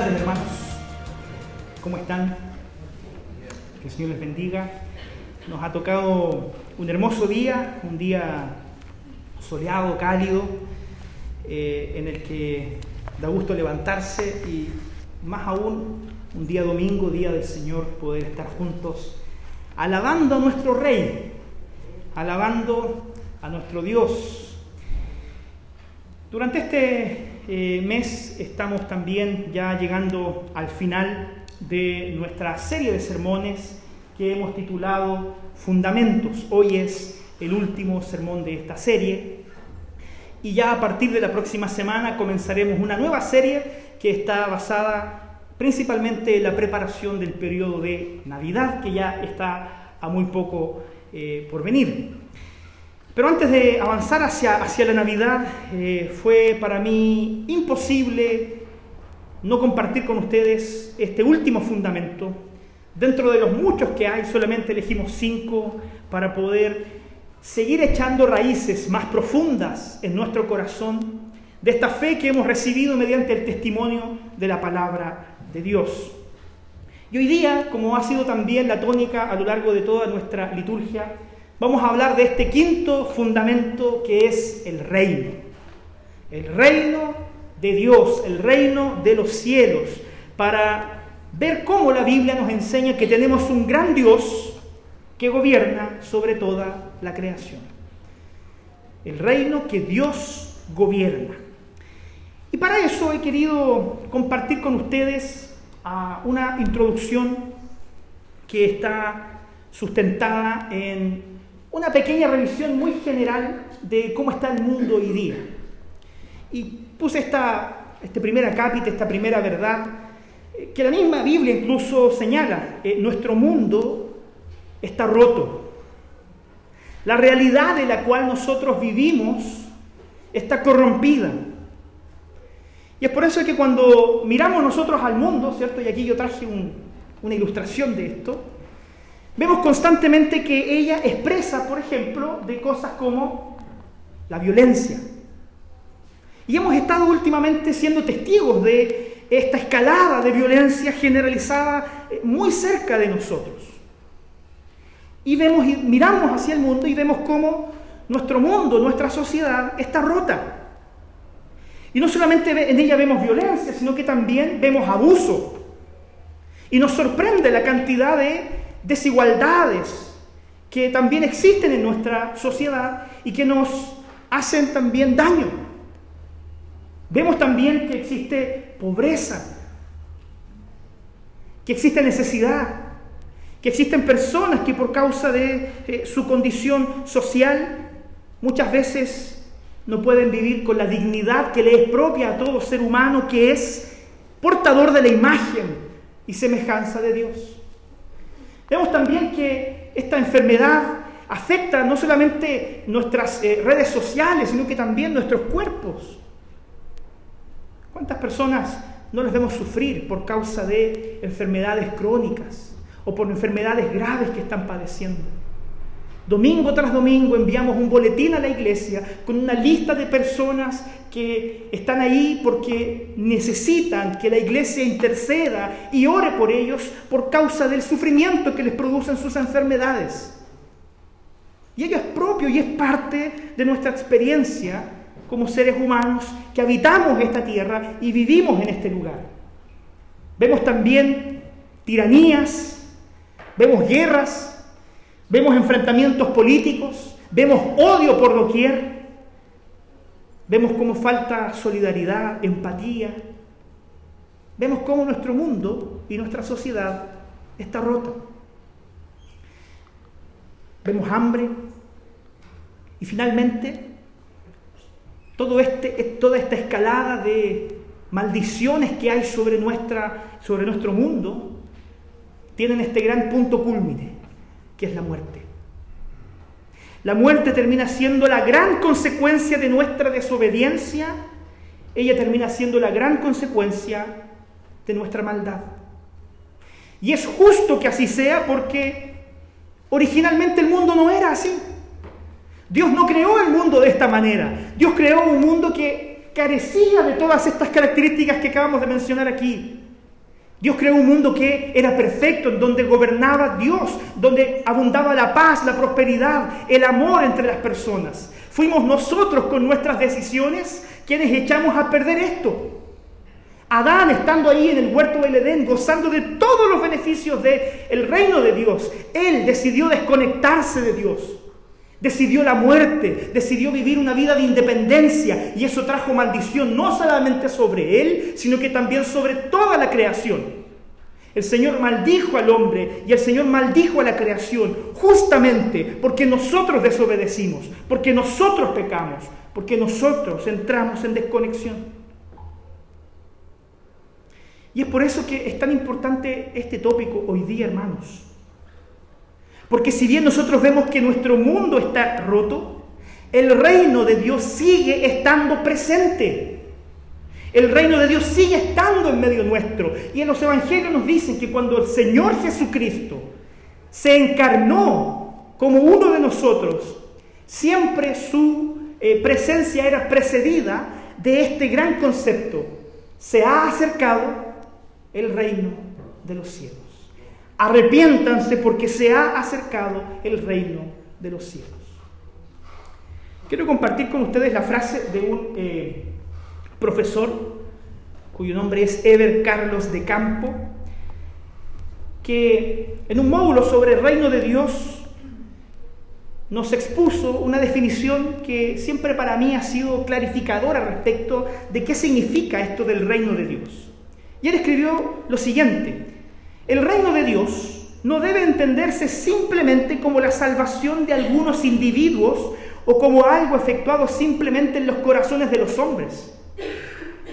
tardes, hermanos. ¿Cómo están? Que el Señor les bendiga. Nos ha tocado un hermoso día, un día soleado, cálido, eh, en el que da gusto levantarse y más aún un día domingo, día del Señor, poder estar juntos alabando a nuestro Rey, alabando a nuestro Dios. Durante este eh, mes estamos también ya llegando al final de nuestra serie de sermones que hemos titulado Fundamentos. Hoy es el último sermón de esta serie y ya a partir de la próxima semana comenzaremos una nueva serie que está basada principalmente en la preparación del periodo de Navidad que ya está a muy poco eh, por venir. Pero antes de avanzar hacia, hacia la Navidad, eh, fue para mí imposible no compartir con ustedes este último fundamento. Dentro de los muchos que hay, solamente elegimos cinco para poder seguir echando raíces más profundas en nuestro corazón de esta fe que hemos recibido mediante el testimonio de la palabra de Dios. Y hoy día, como ha sido también la tónica a lo largo de toda nuestra liturgia, vamos a hablar de este quinto fundamento que es el reino. El reino de Dios, el reino de los cielos, para ver cómo la Biblia nos enseña que tenemos un gran Dios que gobierna sobre toda la creación. El reino que Dios gobierna. Y para eso he querido compartir con ustedes ah, una introducción que está sustentada en una pequeña revisión muy general de cómo está el mundo hoy día. Y puse esta, este primer acápite, esta primera verdad, eh, que la misma Biblia incluso señala. Eh, nuestro mundo está roto. La realidad de la cual nosotros vivimos está corrompida. Y es por eso que cuando miramos nosotros al mundo, ¿cierto? Y aquí yo traje una ilustración de esto, Vemos constantemente que ella expresa, por ejemplo, de cosas como la violencia. Y hemos estado últimamente siendo testigos de esta escalada de violencia generalizada eh, muy cerca de nosotros. Y vemos miramos hacia el mundo y vemos cómo nuestro mundo, nuestra sociedad está rota. Y no solamente en ella vemos violencia, sino que también vemos abuso. Y nos sorprende la cantidad de desigualdades que también existen en nuestra sociedad y que nos hacen también daño. Vemos también que existe pobreza, que existe necesidad, que existen personas que por causa de eh, su condición social muchas veces no pueden vivir con la dignidad que le es propia a todo ser humano que es portador de la imagen y semejanza de Dios. Vemos también que esta enfermedad afecta no solamente nuestras eh, redes sociales, sino que también nuestros cuerpos. ¿Cuántas personas no las vemos sufrir por causa de enfermedades crónicas o por enfermedades graves que están padeciendo? Domingo tras domingo enviamos un boletín a la iglesia con una lista de personas que están ahí porque necesitan que la iglesia interceda y ore por ellos por causa del sufrimiento que les producen sus enfermedades. Y ello es propio y es parte de nuestra experiencia como seres humanos que habitamos esta tierra y vivimos en este lugar. Vemos también tiranías, vemos guerras, Vemos enfrentamientos políticos, vemos odio por doquier, vemos cómo falta solidaridad, empatía, vemos cómo nuestro mundo y nuestra sociedad está rota. Vemos hambre y finalmente todo este, toda esta escalada de maldiciones que hay sobre, nuestra, sobre nuestro mundo tienen este gran punto cúlmine que es la muerte. La muerte termina siendo la gran consecuencia de nuestra desobediencia, ella termina siendo la gran consecuencia de nuestra maldad. Y es justo que así sea porque originalmente el mundo no era así. Dios no creó el mundo de esta manera. Dios creó un mundo que carecía de todas estas características que acabamos de mencionar aquí. Dios creó un mundo que era perfecto, en donde gobernaba Dios, donde abundaba la paz, la prosperidad, el amor entre las personas. Fuimos nosotros con nuestras decisiones quienes echamos a perder esto. Adán, estando ahí en el huerto del Edén, gozando de todos los beneficios del reino de Dios, él decidió desconectarse de Dios. Decidió la muerte, decidió vivir una vida de independencia y eso trajo maldición no solamente sobre él, sino que también sobre toda la creación. El Señor maldijo al hombre y el Señor maldijo a la creación justamente porque nosotros desobedecimos, porque nosotros pecamos, porque nosotros entramos en desconexión. Y es por eso que es tan importante este tópico hoy día, hermanos. Porque si bien nosotros vemos que nuestro mundo está roto, el reino de Dios sigue estando presente. El reino de Dios sigue estando en medio nuestro. Y en los evangelios nos dicen que cuando el Señor Jesucristo se encarnó como uno de nosotros, siempre su eh, presencia era precedida de este gran concepto. Se ha acercado el reino de los cielos. Arrepiéntanse porque se ha acercado el reino de los cielos. Quiero compartir con ustedes la frase de un eh, profesor cuyo nombre es Ever Carlos de Campo, que en un módulo sobre el reino de Dios nos expuso una definición que siempre para mí ha sido clarificadora respecto de qué significa esto del reino de Dios. Y él escribió lo siguiente, el reino de Dios no debe entenderse simplemente como la salvación de algunos individuos o como algo efectuado simplemente en los corazones de los hombres.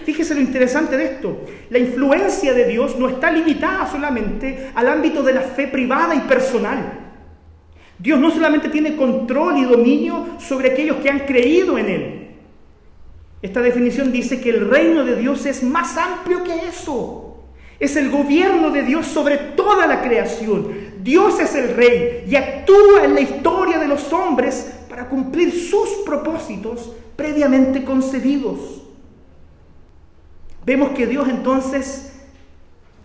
Fíjese lo interesante de esto. La influencia de Dios no está limitada solamente al ámbito de la fe privada y personal. Dios no solamente tiene control y dominio sobre aquellos que han creído en Él. Esta definición dice que el reino de Dios es más amplio que eso. Es el gobierno de Dios sobre toda la creación. Dios es el rey y actúa en la historia de los hombres para cumplir sus propósitos previamente concebidos. Vemos que Dios entonces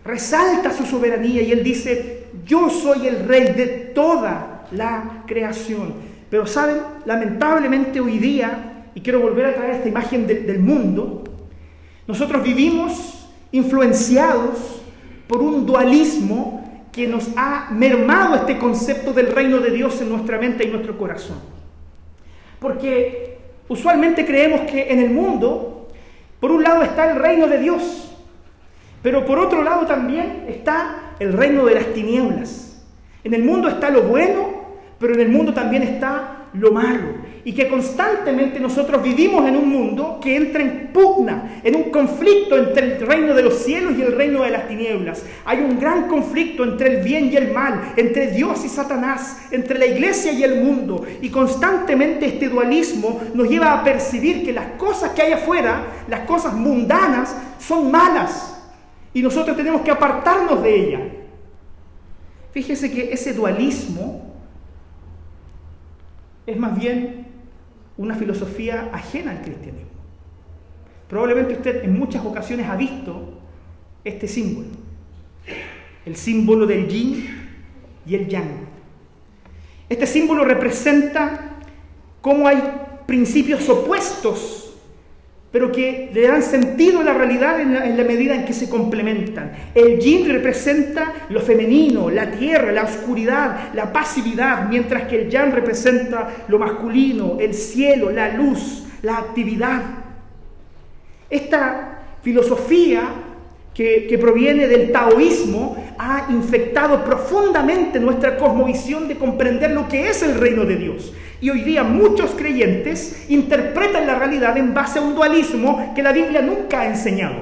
resalta su soberanía y él dice, yo soy el rey de toda la creación. Pero saben, lamentablemente hoy día, y quiero volver a traer esta imagen del mundo, nosotros vivimos influenciados por un dualismo que nos ha mermado este concepto del reino de Dios en nuestra mente y nuestro corazón. Porque usualmente creemos que en el mundo, por un lado está el reino de Dios, pero por otro lado también está el reino de las tinieblas. En el mundo está lo bueno, pero en el mundo también está lo malo y que constantemente nosotros vivimos en un mundo que entra en pugna, en un conflicto entre el reino de los cielos y el reino de las tinieblas. Hay un gran conflicto entre el bien y el mal, entre Dios y Satanás, entre la iglesia y el mundo. Y constantemente este dualismo nos lleva a percibir que las cosas que hay afuera, las cosas mundanas, son malas. Y nosotros tenemos que apartarnos de ella. Fíjese que ese dualismo es más bien una filosofía ajena al cristianismo. Probablemente usted en muchas ocasiones ha visto este símbolo, el símbolo del yin y el yang. Este símbolo representa cómo hay principios opuestos pero que le dan sentido a la realidad en la, medida en que se complementan. El yin representa lo femenino, la tierra, la oscuridad, la pasividad, mientras que el yang representa lo masculino, el cielo, la luz, la actividad. Esta filosofía que, proviene del taoísmo ha infectado profundamente nuestra cosmovisión de comprender lo que es el reino de Dios. Y hoy día muchos creyentes interpretan la realidad en base a un dualismo que la Biblia nunca ha enseñado.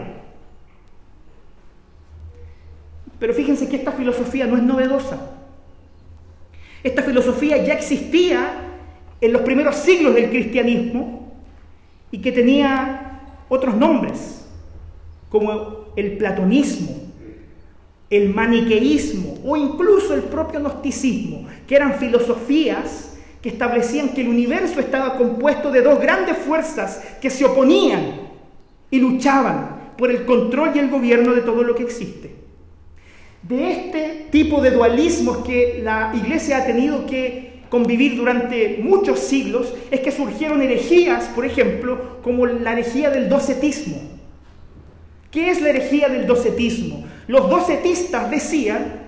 Pero fíjense que esta filosofía no es novedosa. Esta filosofía ya existía en los primeros siglos del cristianismo y que tenía otros nombres, como el platonismo, el maniqueísmo o incluso el propio gnosticismo, que eran filosofías que establecían que el universo estaba compuesto de dos grandes fuerzas que se oponían y luchaban por el control y el gobierno de todo lo que existe. de este tipo de dualismos que la iglesia ha tenido que convivir durante muchos siglos es que surgieron herejías, por ejemplo, como la herejía del docetismo. ¿Qué es la herejía del docetismo? Los docetistas decían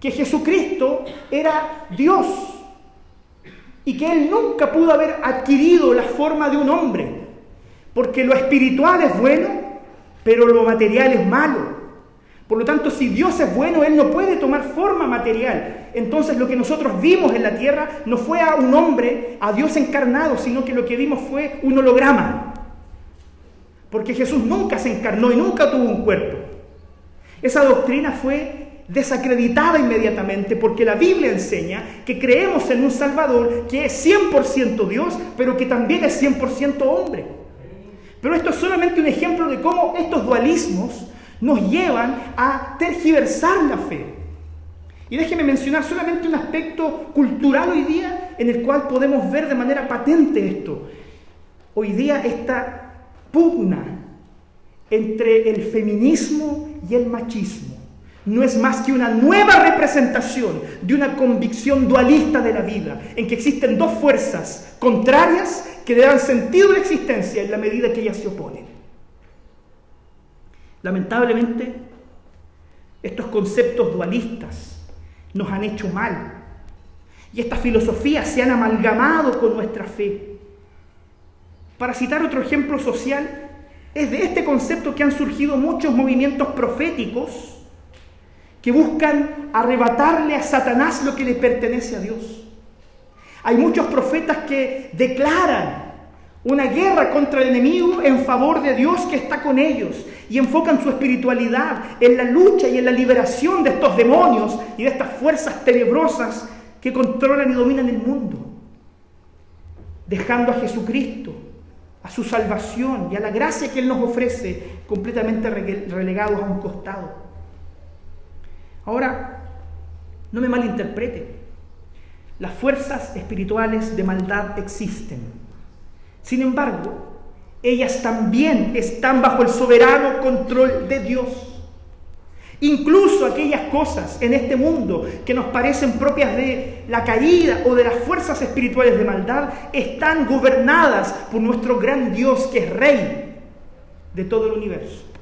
que Jesucristo era Dios y que Él nunca pudo haber adquirido la forma de un hombre, porque lo espiritual es bueno, pero lo material es malo. Por lo tanto, si Dios es bueno, Él no puede tomar forma material. Entonces lo que nosotros vimos en la tierra no fue a un hombre, a Dios encarnado, sino que lo que vimos fue un holograma. Porque Jesús nunca se encarnó y nunca tuvo un cuerpo. Esa doctrina fue desacreditada inmediatamente porque la Biblia enseña que creemos en un Salvador que es 100% Dios, pero que también es 100% hombre. Pero esto es solamente un ejemplo de cómo estos dualismos nos llevan a tergiversar la fe. Y déjeme mencionar solamente un aspecto cultural hoy día en el cual podemos ver de manera patente esto. Hoy día esta pugna entre el feminismo y el machismo no es más que una nueva representación de una convicción dualista de la vida, en que existen dos fuerzas contrarias que le dan sentido a la existencia en la medida que ellas se oponen. Lamentablemente, estos conceptos dualistas nos han hecho mal y estas filosofías se han amalgamado con nuestra fe. Para citar otro ejemplo social, es de este concepto que han surgido muchos movimientos proféticos que buscan arrebatarle a Satanás lo que le pertenece a Dios. Hay muchos profetas que declaran una guerra contra el enemigo en favor de Dios que está con ellos y enfocan su espiritualidad en la lucha y en la liberación de estos demonios y de estas fuerzas tenebrosas que controlan y dominan el mundo, dejando a Jesucristo, a su salvación y a la gracia que Él nos ofrece completamente relegados a un costado. Ahora, no me malinterprete, las fuerzas espirituales de maldad existen. Sin embargo, ellas también están bajo el soberano control de Dios. Incluso aquellas cosas en este mundo que nos parecen propias de la caída o de las fuerzas espirituales de maldad están gobernadas por nuestro gran Dios que es rey de todo el universo.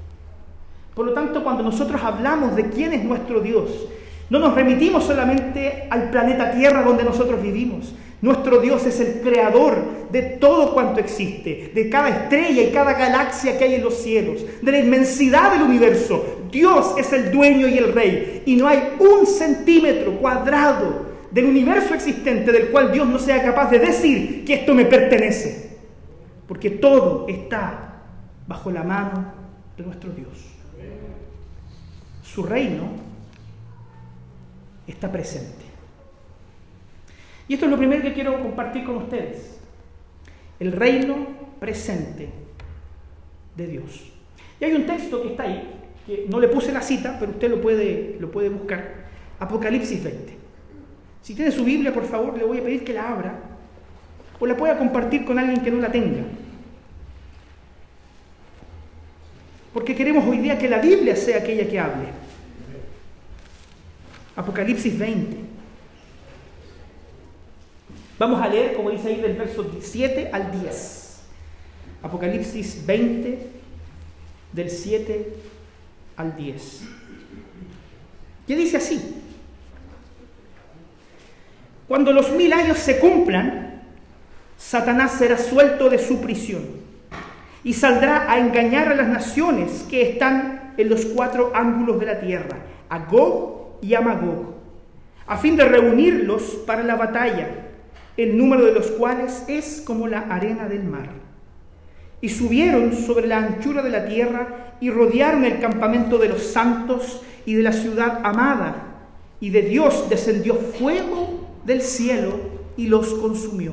Por lo tanto, cuando nosotros hablamos de quién es nuestro Dios, no nos remitimos solamente al planeta Tierra donde nosotros vivimos. Nuestro Dios es el creador de todo cuanto existe, de cada estrella y cada galaxia que hay en los cielos, de la inmensidad del universo. Dios es el dueño y el rey. Y no hay un centímetro cuadrado del universo existente del cual Dios no sea capaz de decir que esto me pertenece. Porque todo está bajo la mano de nuestro Dios su reino está presente. Y esto es lo primero que quiero compartir con ustedes. El reino presente de Dios. Y hay un texto que está ahí, que no le puse la cita, pero usted lo puede, lo puede buscar. Apocalipsis 20. Si tiene su Biblia, por favor, le voy a pedir que la abra o la pueda compartir con alguien que no la tenga. Porque queremos hoy día que la Biblia sea aquella que hable. Apocalipsis 20. Vamos a leer, como dice ahí, del verso 7 al 10. Apocalipsis 20, del 7 al 10. ¿Qué dice así? Cuando los mil años se cumplan, Satanás será suelto de su prisión y saldrá a engañar a las naciones que están en los cuatro ángulos de la tierra, a Gog y a Magog, a fin de reunirlos para la batalla, el número de los cuales es como la arena del mar. Y subieron sobre la anchura de la tierra y rodearon el campamento de los santos y de la ciudad amada, y de Dios descendió fuego del cielo y los consumió.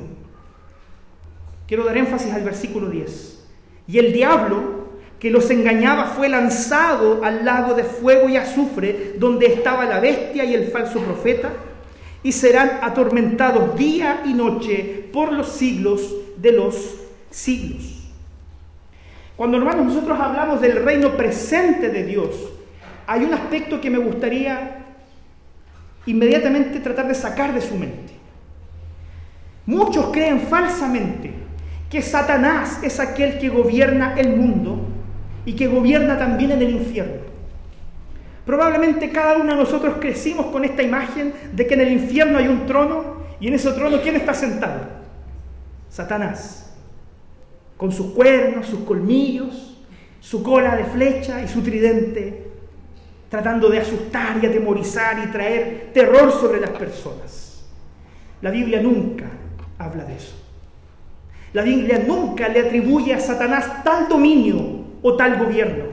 Quiero dar énfasis al versículo 10. Y el diablo que los engañaba fue lanzado al lago de fuego y azufre, donde estaba la bestia y el falso profeta, y serán atormentados día y noche por los siglos de los siglos. Cuando hermanos nosotros hablamos del reino presente de Dios, hay un aspecto que me gustaría inmediatamente tratar de sacar de su mente. Muchos creen falsamente que Satanás es aquel que gobierna el mundo y que gobierna también en el infierno. Probablemente cada uno de nosotros crecimos con esta imagen de que en el infierno hay un trono y en ese trono ¿quién está sentado? Satanás, con sus cuernos, sus colmillos, su cola de flecha y su tridente, tratando de asustar y atemorizar y traer terror sobre las personas. La Biblia nunca habla de eso. La Biblia nunca le atribuye a Satanás tal dominio o tal gobierno.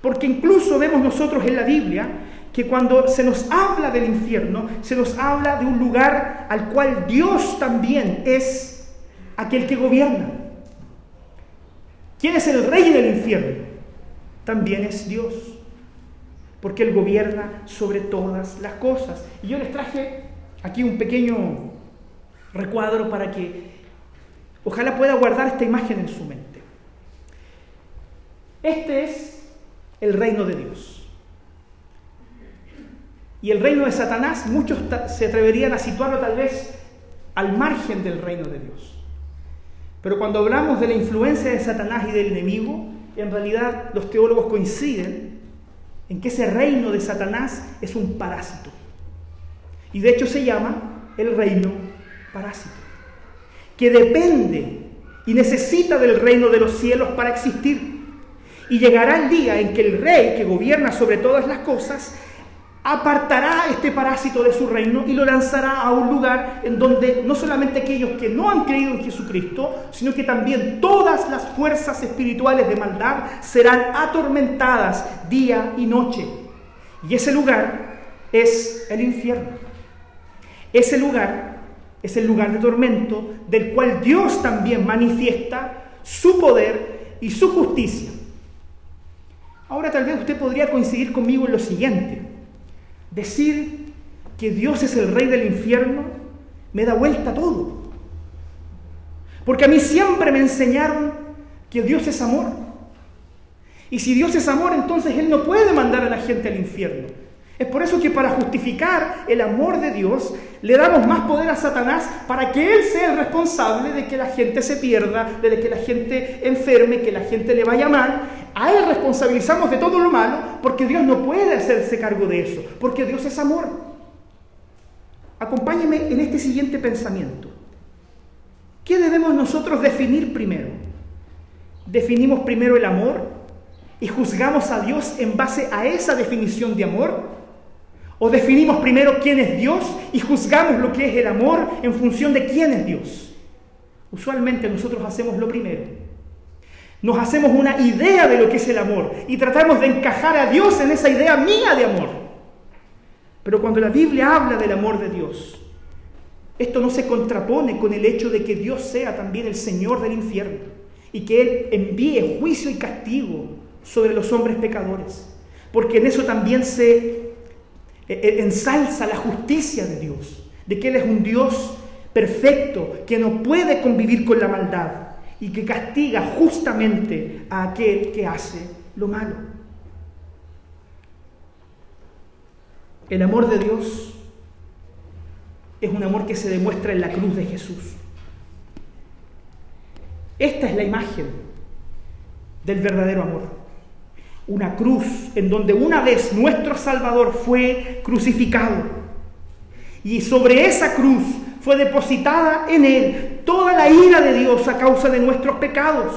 Porque incluso vemos nosotros en la Biblia que cuando se nos habla del infierno, se nos habla de un lugar al cual Dios también es aquel que gobierna. ¿Quién es el rey del infierno? También es Dios, porque Él gobierna sobre todas las cosas. Y yo les traje aquí un pequeño recuadro para que ojalá pueda guardar esta imagen en su mente. Este es el reino de Dios. Y el reino de Satanás, muchos se atreverían a situarlo tal vez al margen del reino de Dios. Pero cuando hablamos de la influencia de Satanás y del enemigo, en realidad los teólogos coinciden en que ese reino de Satanás es un parásito. Y de hecho se llama el reino parásito, que depende y necesita del reino de los cielos para existir. Y llegará el día en que el rey que gobierna sobre todas las cosas apartará este parásito de su reino y lo lanzará a un lugar en donde no solamente aquellos que no han creído en Jesucristo, sino que también todas las fuerzas espirituales de maldad serán atormentadas día y noche. Y ese lugar es el infierno. Ese lugar es el lugar de tormento del cual Dios también manifiesta su poder y su justicia. Ahora tal vez usted podría coincidir conmigo en lo siguiente. Decir que Dios es el rey del infierno me da vuelta todo. Porque a mí siempre me enseñaron que Dios es amor. Y si Dios es amor, entonces Él no puede mandar a la gente al infierno. Es por eso que para justificar el amor de Dios le damos más poder a Satanás para que Él sea el responsable de que la gente se pierda, de que la gente enferme, que la gente le vaya mal. A Él responsabilizamos de todo lo malo porque Dios no puede hacerse cargo de eso, porque Dios es amor. Acompáñeme en este siguiente pensamiento. ¿Qué debemos nosotros definir primero? ¿Definimos primero el amor y juzgamos a Dios en base a esa definición de amor? ¿O definimos primero quién es Dios y juzgamos lo que es el amor en función de quién es Dios? Usualmente nosotros hacemos lo primero. Nos hacemos una idea de lo que es el amor y tratamos de encajar a Dios en esa idea mía de amor. Pero cuando la Biblia habla del amor de Dios, esto no se contrapone con el hecho de que Dios sea también el Señor del infierno y que Él envíe juicio y castigo sobre los hombres pecadores. Porque en eso también se e, e, ensalza la justicia de Dios, de que Él es un Dios perfecto, que no puede convivir con la maldad y que castiga justamente a aquel que hace lo malo. El amor de Dios es un amor que se demuestra en la cruz de Jesús. Esta es la imagen del verdadero amor una cruz en donde una vez nuestro Salvador fue crucificado. Y sobre esa cruz fue depositada en él toda la ira de Dios a causa de nuestros pecados.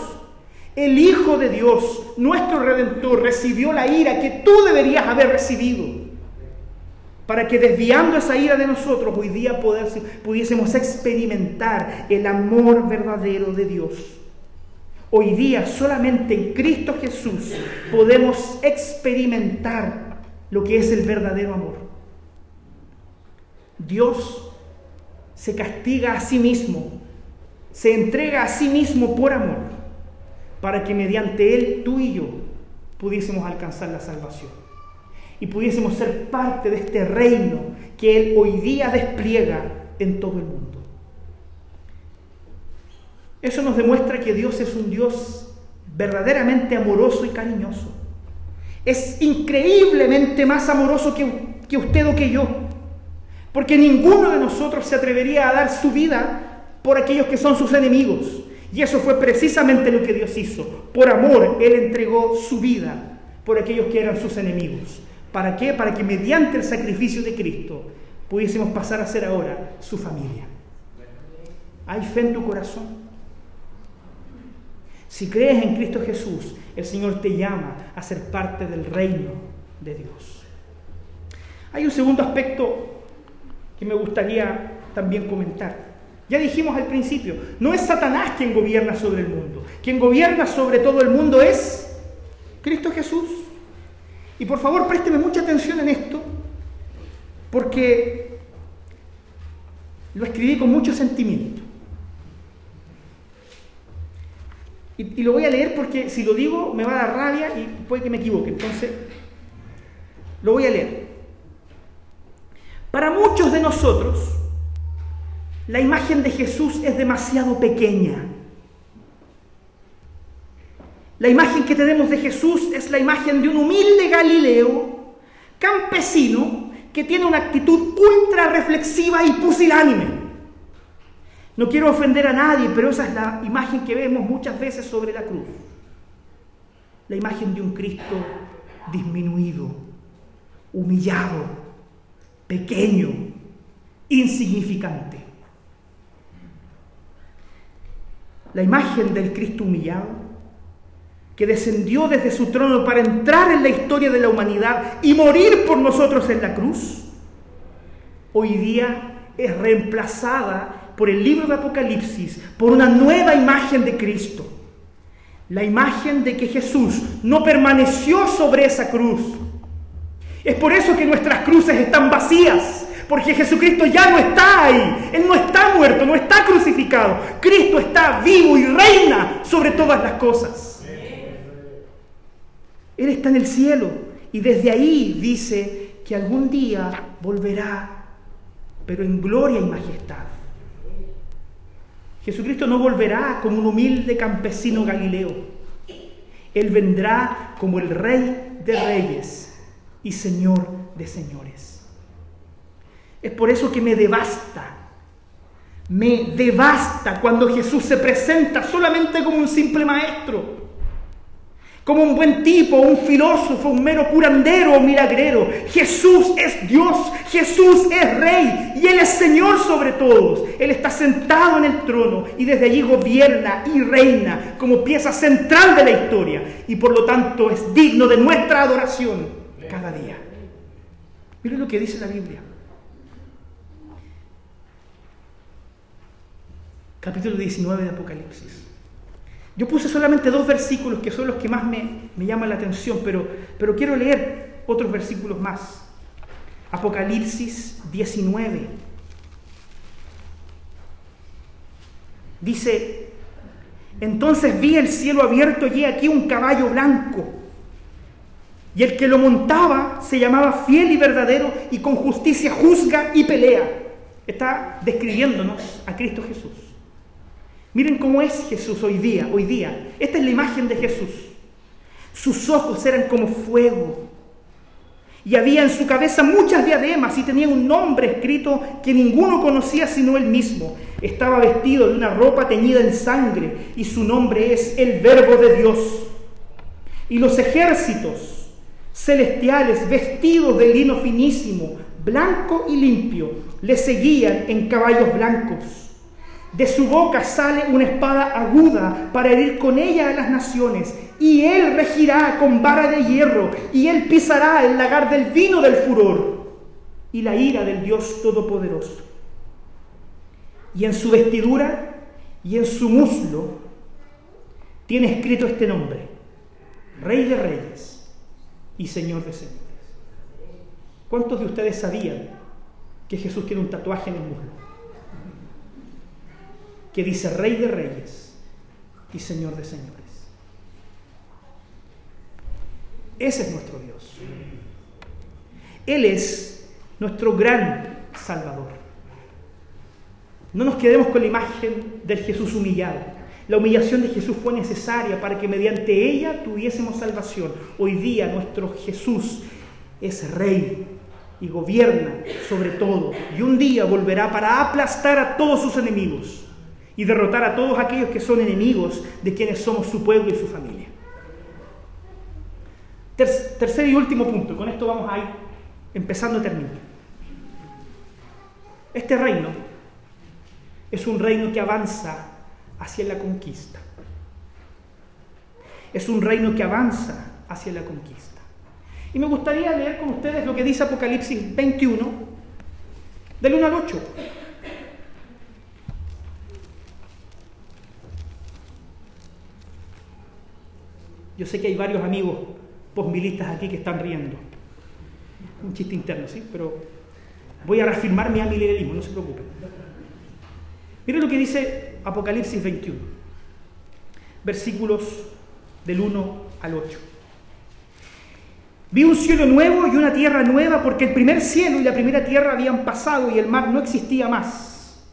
El Hijo de Dios, nuestro Redentor, recibió la ira que tú deberías haber recibido. Para que desviando esa ira de nosotros, hoy día pudiésemos experimentar el amor verdadero de Dios. Hoy día solamente en Cristo Jesús podemos experimentar lo que es el verdadero amor. Dios se castiga a sí mismo, se entrega a sí mismo por amor, para que mediante Él tú y yo pudiésemos alcanzar la salvación y pudiésemos ser parte de este reino que Él hoy día despliega en todo el mundo. Eso nos demuestra que Dios es un Dios verdaderamente amoroso y cariñoso. es increíblemente más amoroso que, que usted o que yo. Porque ninguno de nosotros se atrevería a dar su vida por aquellos que son sus enemigos. Y eso fue precisamente lo que Dios hizo. Por amor, Él entregó su vida por aquellos que eran sus enemigos. ¿Para qué? Para que mediante el sacrificio de Cristo pudiésemos pasar a ser ahora su familia. ¿Hay fe en tu corazón? Si crees en Cristo Jesús, el Señor te llama a ser parte del reino de Dios. Hay un segundo aspecto que me gustaría también comentar. Ya dijimos al principio, no es Satanás quien gobierna sobre el mundo. Quien gobierna sobre todo el mundo es Cristo Jesús. Y por favor, présteme mucha atención en esto, porque lo escribí con mucho sentimiento. Y, lo voy a leer porque si lo digo me va a dar rabia y puede que me equivoque. Entonces, lo voy a leer. Para muchos de nosotros, la imagen de Jesús es demasiado pequeña. La imagen que tenemos de Jesús es la imagen de un humilde Galileo, campesino, que tiene una actitud ultra reflexiva y pusilánime. No quiero ofender a nadie, pero esa es la imagen que vemos muchas veces sobre la cruz. La imagen de un Cristo disminuido, humillado, pequeño, insignificante. La imagen del Cristo humillado, que descendió desde su trono para entrar en la historia de la humanidad y morir por nosotros en la cruz, hoy día es reemplazada por el libro de Apocalipsis, por una nueva imagen de Cristo. La imagen de que Jesús no permaneció sobre esa cruz. Es por eso que nuestras cruces están vacías. Porque Jesucristo ya no está ahí. Él no está muerto, no está crucificado. Cristo está vivo y reina sobre todas las cosas. Él está en el cielo y desde ahí dice que algún día volverá, pero en gloria y majestad. Jesucristo no volverá como un humilde campesino galileo. Él vendrá como el rey de reyes y señor de señores. Es por eso que me devasta. Me devasta cuando Jesús se presenta solamente como un simple maestro, como un buen tipo, un filósofo, un mero curandero o milagrero. Jesús es Dios, Jesús es Rey y Él es Señor sobre todos. Él está sentado en el trono y desde allí gobierna y reina como pieza central de la historia y por lo tanto es digno de nuestra adoración cada día. Miren lo que dice la Biblia. capítulo 19 de Apocalipsis. Yo puse solamente dos versículos que son los que más me, llaman la atención, pero, pero quiero leer otros versículos más. Apocalipsis 19. Dice, entonces vi el cielo abierto y aquí un caballo blanco. Y el que lo montaba se llamaba fiel y verdadero y con justicia juzga y pelea. Está describiéndonos a Cristo Jesús. Miren cómo es Jesús hoy día, hoy día. Esta es la imagen de Jesús. Sus ojos eran como fuego. Y había en su cabeza muchas diademas y tenía un nombre escrito que ninguno conocía sino él mismo. Estaba vestido de una ropa teñida en sangre y su nombre es el Verbo de Dios. Y los ejércitos celestiales vestidos de lino finísimo, blanco y limpio, le seguían en caballos blancos de su boca sale una espada aguda para herir con ella a las naciones. Y él regirá con vara de hierro, y él pisará el lagar del vino del furor y la ira del Dios Todopoderoso. Y en su vestidura y en su muslo tiene escrito este nombre, Rey de Reyes y Señor de Señores. ¿Cuántos de ustedes sabían que Jesús tiene un tatuaje en el muslo? que dice Rey de Reyes y Señor de Señores. Ese es nuestro Dios. Él es nuestro gran Salvador. No nos quedemos con la imagen del Jesús humillado. La humillación de Jesús fue necesaria para que mediante ella tuviésemos salvación. Hoy día nuestro Jesús es rey y gobierna sobre todo. Y un día volverá para aplastar a todos sus enemigos y derrotar a todos aquellos que son enemigos de quienes somos su pueblo y su familia. tercer y último punto, con esto vamos a ir empezando a terminar. Este reino es un reino que avanza hacia la conquista. Es un reino que avanza hacia la conquista. Y me gustaría leer con ustedes lo que dice Apocalipsis 21, del 1 al 8. Yo sé que hay varios amigos posmilistas aquí que están riendo. Un chiste interno, ¿sí? Pero voy a reafirmar mi amilerismo, no se preocupen. Miren lo que dice Apocalipsis 21, versículos del 1 al 8. Vi un cielo nuevo y una tierra nueva porque el primer cielo y la primera tierra habían pasado y el mar no existía más.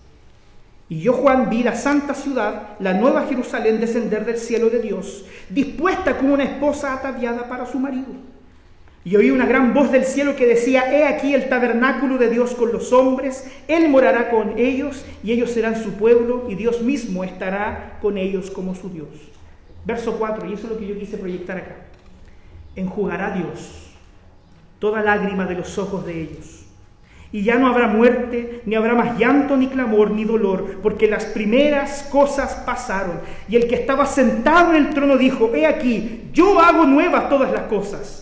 Y yo, Juan, vi la santa ciudad, la nueva Jerusalén, descender del cielo de Dios, dispuesta como una esposa ataviada para su marido. Y oí una gran voz del cielo que decía, he aquí el tabernáculo de Dios con los hombres, Él morará con ellos y ellos serán su pueblo y Dios mismo estará con ellos como su Dios. Verso 4, y eso es lo que yo quise proyectar acá. Enjugará Dios toda lágrima de los ojos de ellos y ya no habrá muerte, ni habrá más llanto, ni clamor, ni dolor, porque las primeras cosas pasaron. Y el que estaba sentado en el trono dijo, he aquí, yo hago nuevas todas las cosas.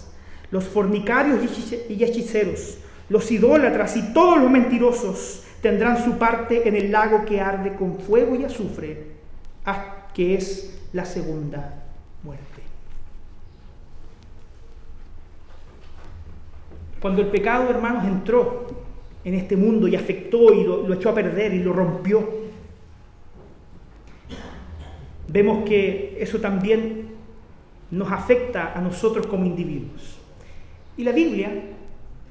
los fornicarios y hechiceros, los idólatras y todos los mentirosos tendrán su parte en el lago que arde con fuego y azufre, que es la segunda muerte. Cuando el pecado, hermanos, entró en este mundo y afectó y lo, echó a perder y lo rompió. Vemos que eso también nos afecta a nosotros como individuos. Y la Biblia,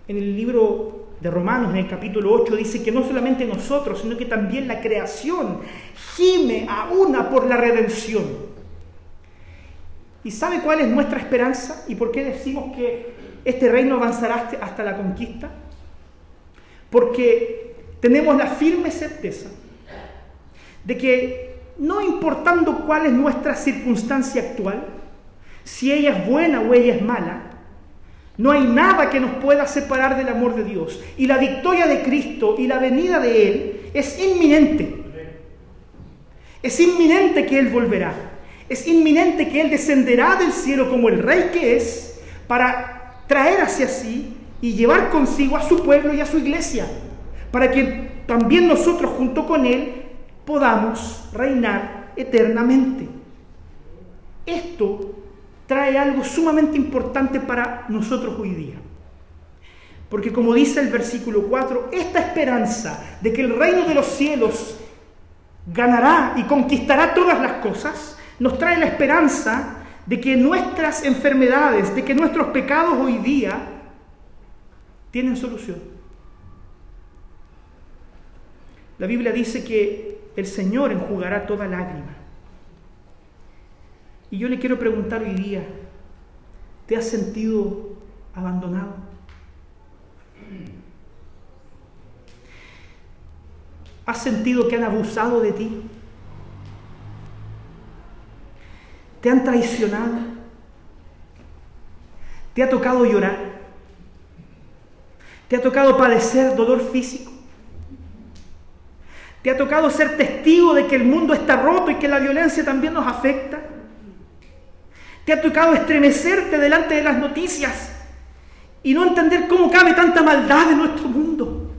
en el libro de Romanos, en el capítulo 8, dice que no solamente nosotros, sino que también la creación gime a una por la redención. ¿Y sabe cuál es nuestra esperanza? ¿Y por qué decimos que este reino avanzará hasta la conquista? Porque tenemos la firme certeza de que no importando cuál es nuestra circunstancia actual, si ella es buena o ella es mala, no hay nada que nos pueda separar del amor de Dios. Y la victoria de Cristo y la venida de Él es inminente. Es inminente que Él volverá. Es inminente que Él descenderá del cielo como el rey que es para traer hacia sí y llevar consigo a su pueblo y a su iglesia, para que también nosotros junto con Él podamos reinar eternamente. Esto trae algo sumamente importante para nosotros hoy día. Porque como dice el versículo 4, esta esperanza de que el reino de los cielos ganará y conquistará todas las cosas, nos trae la esperanza de que nuestras enfermedades, de que nuestros pecados hoy día tienen solución. La Biblia dice que el Señor enjugará toda lágrima. Y yo le quiero preguntar hoy día, ¿te has sentido abandonado? ¿Has sentido que han abusado de ti? ¿Te han traicionado? ¿Te ha tocado llorar? ¿Te ha tocado padecer dolor físico? ¿Te ha tocado ser testigo de que el mundo está roto y que la violencia también nos afecta? ¿Te ha tocado estremecerte delante de las noticias y no entender cómo cabe tanta maldad en nuestro mundo?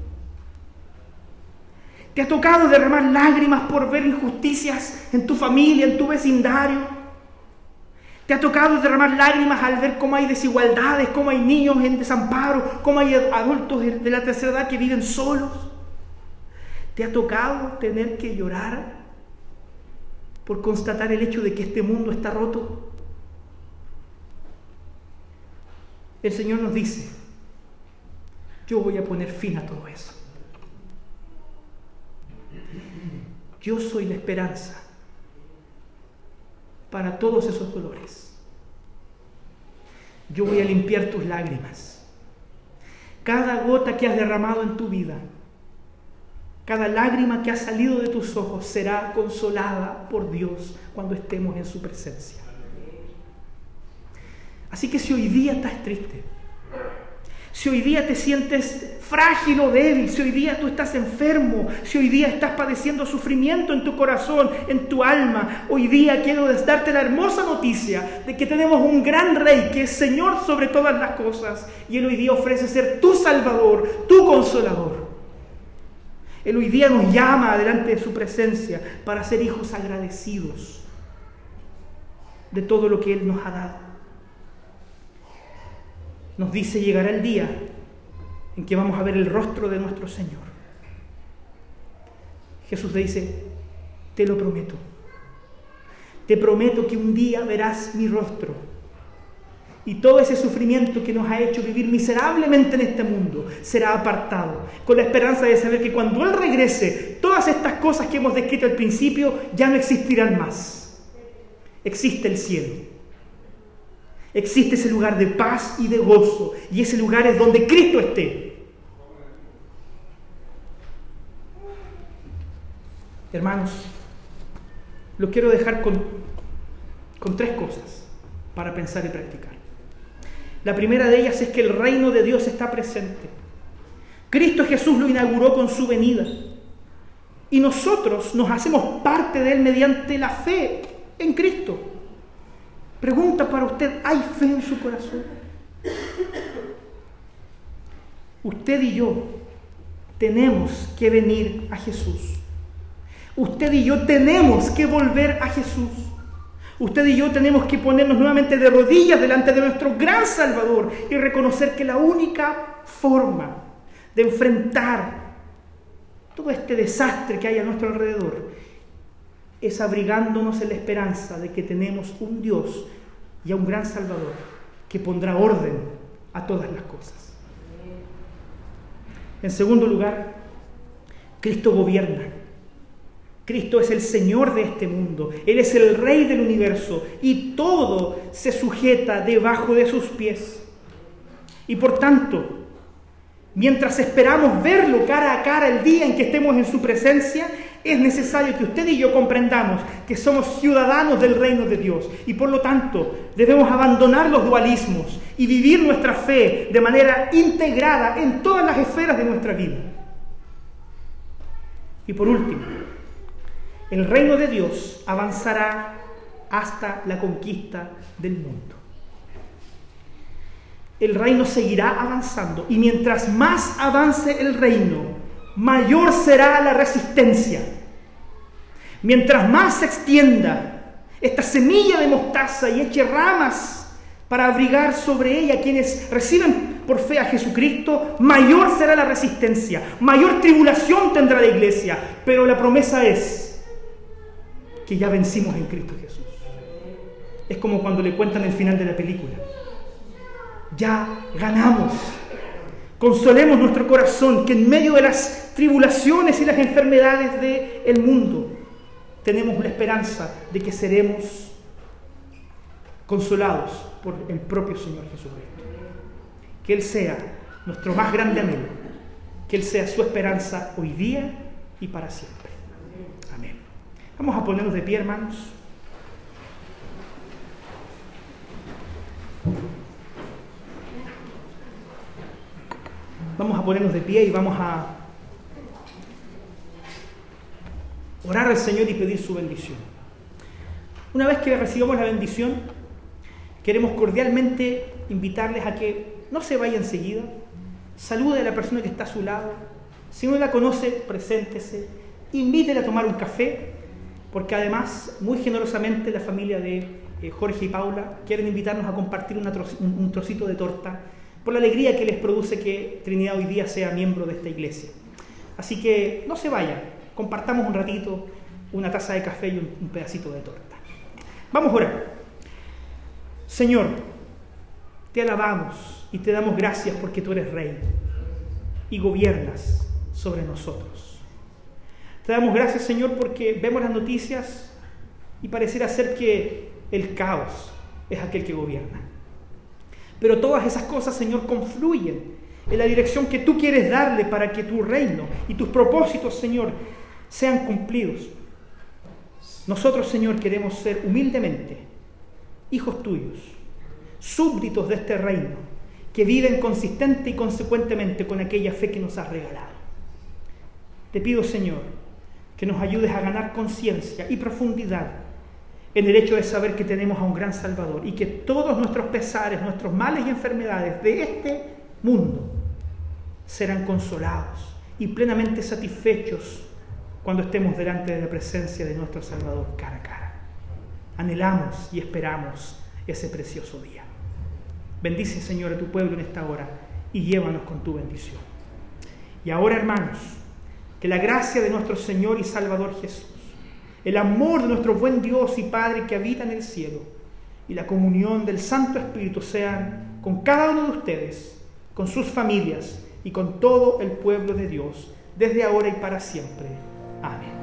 ¿Te ha tocado derramar lágrimas por ver injusticias en tu familia, en tu vecindario? Te ha tocado derramar lágrimas al ver cómo hay desigualdades, cómo hay niños en desamparo, cómo hay adultos de la tercera edad que viven solos. Te ha tocado tener que llorar por constatar el hecho de que este mundo está roto. El Señor nos dice, yo voy a poner fin a todo eso. Yo soy la esperanza para todos esos dolores. Yo voy a limpiar tus lágrimas. Cada gota que has derramado en tu vida, cada lágrima que ha salido de tus ojos será consolada por Dios cuando estemos en su presencia. Así que si hoy día estás triste, si hoy día te sientes frágil o débil, si hoy día tú estás enfermo, si hoy día estás padeciendo sufrimiento en tu corazón, en tu alma, hoy día quiero darte la hermosa noticia de que tenemos un gran rey que es Señor sobre todas las cosas y Él hoy día ofrece ser tu Salvador, tu Consolador. Él hoy día nos llama delante de su presencia para ser hijos agradecidos de todo lo que Él nos ha dado nos dice llegará el día en que vamos a ver el rostro de nuestro Señor. Jesús le dice, te lo prometo, te prometo que un día verás mi rostro y todo ese sufrimiento que nos ha hecho vivir miserablemente en este mundo será apartado, con la esperanza de saber que cuando Él regrese, todas estas cosas que hemos descrito al principio ya no existirán más. Existe el cielo. Existe ese lugar de paz y de gozo. Y ese lugar es donde Cristo esté. Hermanos, lo quiero dejar con, con tres cosas para pensar y practicar. La primera de ellas es que el reino de Dios está presente. Cristo Jesús lo inauguró con su venida. Y nosotros nos hacemos parte de Él mediante la fe en Cristo. Pregunta para usted, ¿hay fe en su corazón? Usted y yo tenemos que venir a Jesús. Usted y yo tenemos que volver a Jesús. Usted y yo tenemos que ponernos nuevamente de rodillas delante de nuestro gran Salvador y reconocer que la única forma de enfrentar todo este desastre que hay a nuestro alrededor es abrigándonos en la esperanza de que tenemos un Dios y a un gran Salvador que pondrá orden a todas las cosas. En segundo lugar, Cristo gobierna. Cristo es el Señor de este mundo, Él es el Rey del universo y todo se sujeta debajo de sus pies. Y por tanto, mientras esperamos verlo cara a cara el día en que estemos en su presencia, es necesario que usted y yo comprendamos que somos ciudadanos del reino de Dios y por lo tanto debemos abandonar los dualismos y vivir nuestra fe de manera integrada en todas las esferas de nuestra vida. Y por último, el reino de Dios avanzará hasta la conquista del mundo. El reino seguirá avanzando y mientras más avance el reino, mayor será la resistencia. Mientras más se extienda esta semilla de mostaza y eche ramas para abrigar sobre ella quienes reciben por fe a Jesucristo, mayor será la resistencia, mayor tribulación tendrá la iglesia, pero la promesa es que ya vencimos en Cristo Jesús. Es como cuando le cuentan el final de la película. Ya ganamos. Consolemos nuestro corazón que en medio de las tribulaciones y las enfermedades del mundo tenemos la esperanza de que seremos consolados por el propio Señor Jesucristo. Que Él sea nuestro más grande anhelo, que Él sea su esperanza hoy día y para siempre. Amén. Vamos a ponernos de pie, hermanos. Vamos a ponernos de pie y vamos a orar al Señor y pedir su bendición. Una vez que recibamos la bendición, queremos cordialmente invitarles a que no se vayan enseguida, salude a la persona que está a su lado, si no la conoce, preséntese, invítele a tomar un café, porque además muy generosamente la familia de eh, Jorge y Paula, quieren invitarnos a compartir un trocito de torta por la alegría que les produce que Trinidad hoy día sea miembro de esta iglesia. Así que no se vayan, compartamos un ratito una taza de café y un, pedacito de torta. Vamos a orar. Señor, te alabamos y te damos gracias porque tú eres rey y gobiernas sobre nosotros. Te damos gracias, Señor, porque vemos las noticias y pareciera ser que el caos es aquel que gobierna. Pero todas esas cosas, Señor, confluyen en la dirección que tú quieres darle para que tu reino y tus propósitos, Señor, sean cumplidos. Nosotros, Señor, queremos ser humildemente hijos tuyos, súbditos de este reino, que viven consistente y consecuentemente con aquella fe que nos has regalado. Te pido, Señor, que nos ayudes a ganar conciencia y profundidad en el hecho de saber que tenemos a un gran Salvador y que todos nuestros pesares, nuestros males y enfermedades de este mundo serán consolados y plenamente satisfechos cuando estemos delante de la presencia de nuestro Salvador cara a cara. Anhelamos y esperamos ese precioso día. Bendice, Señor, a tu pueblo en esta hora y llévanos con tu bendición. Y ahora, hermanos, que la gracia de nuestro Señor y Salvador Jesús el amor de nuestro buen Dios y Padre que habita en el cielo y la comunión del Santo Espíritu sean con cada uno de ustedes, con sus familias y con todo el pueblo de Dios, desde ahora y para siempre. Amén.